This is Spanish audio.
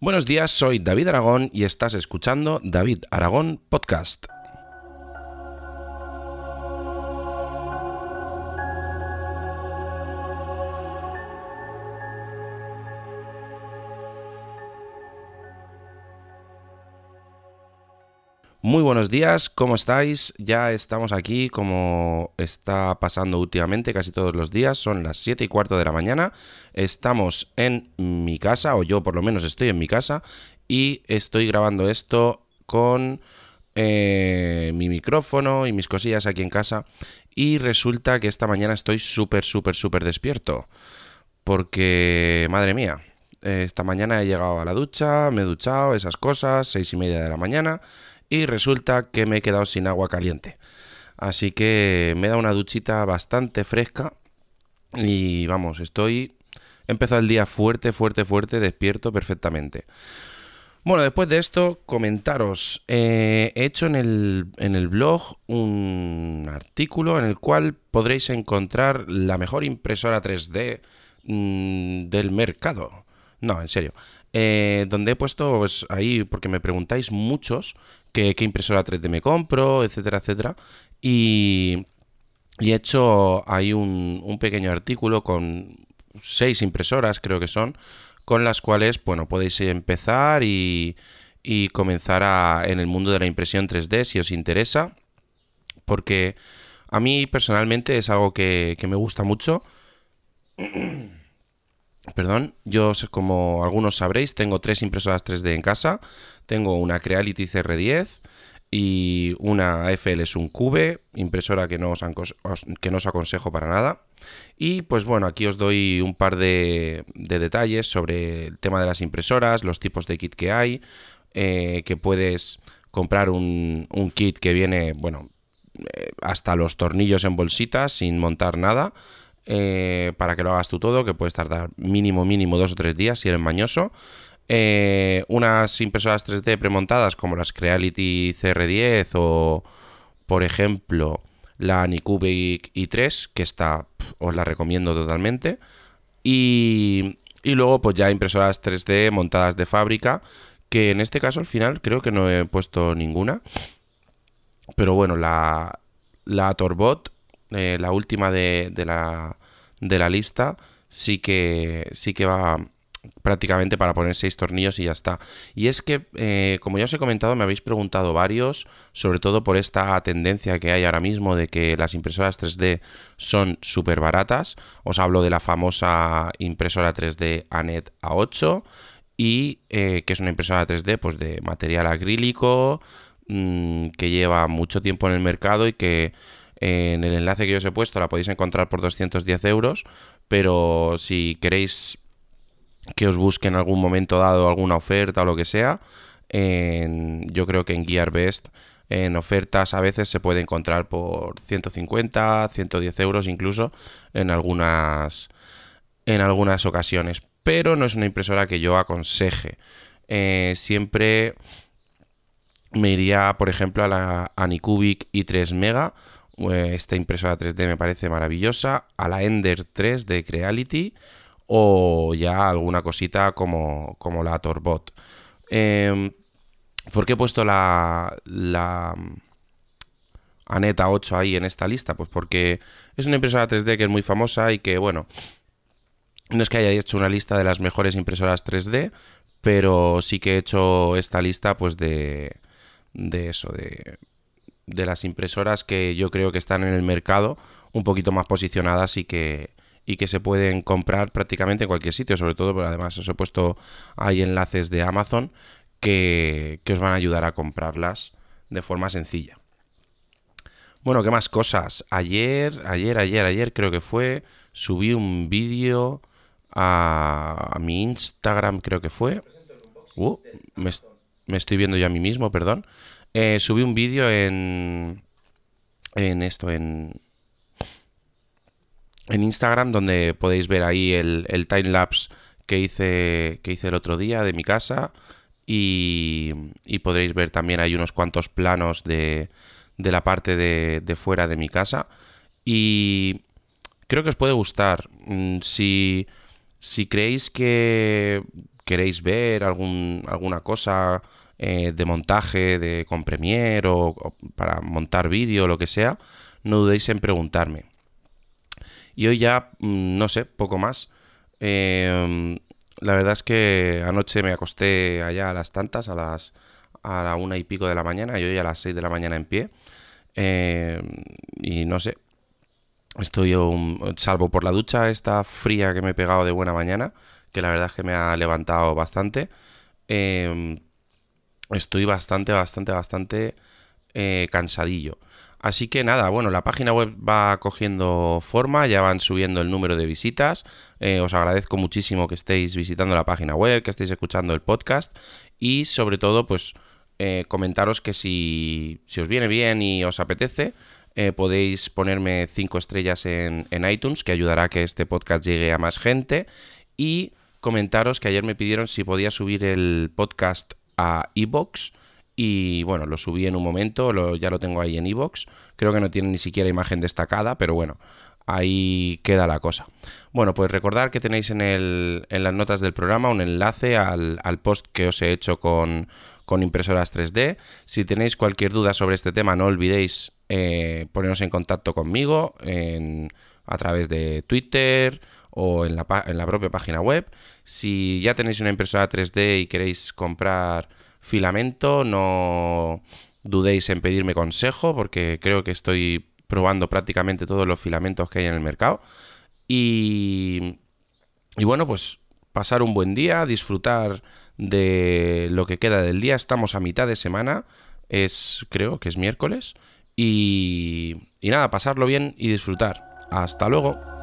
Buenos días, soy David Aragón y estás escuchando David Aragón Podcast. Muy buenos días, ¿cómo estáis? Ya estamos aquí como está pasando últimamente casi todos los días, son las 7 y cuarto de la mañana, estamos en mi casa, o yo por lo menos estoy en mi casa, y estoy grabando esto con eh, mi micrófono y mis cosillas aquí en casa, y resulta que esta mañana estoy súper, súper, súper despierto, porque, madre mía, esta mañana he llegado a la ducha, me he duchado, esas cosas, seis y media de la mañana, y resulta que me he quedado sin agua caliente. Así que me da una duchita bastante fresca y vamos, estoy... He empezado el día fuerte, fuerte, fuerte, despierto perfectamente. Bueno, después de esto, comentaros. Eh, he hecho en el, en el blog un artículo en el cual podréis encontrar la mejor impresora 3D mm, del mercado. No, en serio. Eh, donde he puesto pues, ahí, porque me preguntáis muchos qué, impresora 3D me compro, etcétera, etcétera. Y, he hecho ahí un, pequeño artículo con seis impresoras, creo que son, con las cuales, bueno, podéis empezar y, comenzar a, en el mundo de la impresión 3D si os interesa, porque a mí personalmente es algo que, que me gusta mucho. Perdón, yo como algunos sabréis, tengo tres impresoras 3D en casa. Tengo una Creality CR10 y una AFL un Cube, impresora que no, os, que no os aconsejo para nada. Y pues bueno, aquí os doy un par de, detalles sobre el tema de las impresoras, los tipos de kit que hay, eh, que puedes comprar un, un, kit que viene, bueno, eh, hasta los tornillos en bolsitas sin montar nada eh, para que lo hagas tú todo, que puedes tardar mínimo, mínimo dos o tres días si eres mañoso. Eh, unas impresoras 3D premontadas como las Creality CR10 o, por ejemplo, la Anycubic i3, que está, os la recomiendo totalmente. Y, y luego, pues ya impresoras 3D montadas de fábrica, que en este caso al final creo que no he puesto ninguna. Pero bueno, la, la Torbot eh, la última de, de, la, de la lista, sí que, sí que va prácticamente para poner seis tornillos y ya está. Y es que, eh, como ya os he comentado, me habéis preguntado varios, sobre todo por esta tendencia que hay ahora mismo de que las impresoras 3D son súper baratas. Os hablo de la famosa impresora 3D ANET A8 y eh, que es una impresora 3D pues, de material acrílico mm, que lleva mucho tiempo en el mercado y que en el enlace que yo os he puesto la podéis encontrar por 210 euros, pero si queréis que os busque en algún momento dado alguna oferta o lo que sea, yo creo que en GearBest en ofertas a veces se puede encontrar por 150, 110 euros incluso en algunas, en algunas ocasiones. Pero no es una impresora que yo aconseje. Eh, siempre me iría, por ejemplo, a la Anycubic i3 Mega esta impresora 3D me parece maravillosa, a la Ender 3 de Creality o ya alguna cosita como, como la Torbot. Eh, ¿Por qué he puesto la, la Aneta 8 ahí en esta lista? Pues porque es una impresora 3D que es muy famosa y que, bueno, no es que haya hecho una lista de las mejores impresoras 3D, pero sí que he hecho esta lista pues de, de eso, de de las impresoras que yo creo que están en el mercado un poquito más posicionadas y que, y que se pueden comprar prácticamente en cualquier sitio, sobre todo, porque además os he puesto hay enlaces de Amazon que, que os van a ayudar a comprarlas de forma sencilla. Bueno, ¿qué más cosas? Ayer, ayer, ayer, ayer creo que fue, subí un vídeo a, mi Instagram, creo que fue. Uh, me, me, estoy viendo yo a mí mismo, perdón. Eh, subí un vídeo en. En esto, en. En Instagram, donde podéis ver ahí el, el time lapse que hice, que hice el otro día de mi casa. Y, y podréis ver también hay unos cuantos planos de, de la parte de, de fuera de mi casa. Y creo que os puede gustar. Mm, si, si creéis que, queréis ver algún, alguna cosa eh, de montaje, de con o, para montar vídeo o lo que sea, no dudéis en preguntarme. Y hoy ya, mm, no sé, poco más. Em, la verdad es que anoche me acosté allá a las tantas, a las a la una y pico de la mañana, y hoy a las seis de la mañana en pie. Em, y no sé, estoy salvo por la ducha esta fría que me he pegado de buena mañana, que la verdad es que me ha levantado bastante. Em, estoy bastante, bastante, bastante eh, cansadillo. Así que nada, bueno, la página web va cogiendo forma, ya van subiendo el número de visitas. Eh, os agradezco muchísimo que estéis visitando la página web, que estéis escuchando el podcast y sobre todo, pues eh, comentaros que si, si, os viene bien y os apetece, podéis ponerme 5 estrellas en, en iTunes, que ayudará a que este podcast llegue a más gente. Y comentaros que ayer me pidieron si podía subir el podcast a iBox y bueno, lo subí en un momento, lo, ya lo tengo ahí en iBox. Creo que no tiene ni siquiera imagen destacada, pero bueno, ahí queda la cosa. Bueno, pues recordar que tenéis en, el, en las notas del programa un enlace al, post que os he hecho con, con, impresoras 3D. Si tenéis cualquier duda sobre este tema, no olvidéis eh, poneros en contacto conmigo a través de Twitter o en la, en la propia página web. Si ya tenéis una impresora 3D y queréis comprar filamento, no dudéis en pedirme consejo porque creo que estoy probando prácticamente todos los filamentos que hay en el mercado. Y, bueno, pues pasar un buen día, disfrutar de lo que queda del día. Estamos a mitad de semana, es creo que es miércoles. Y, y nada, pasarlo bien y disfrutar. Hasta luego.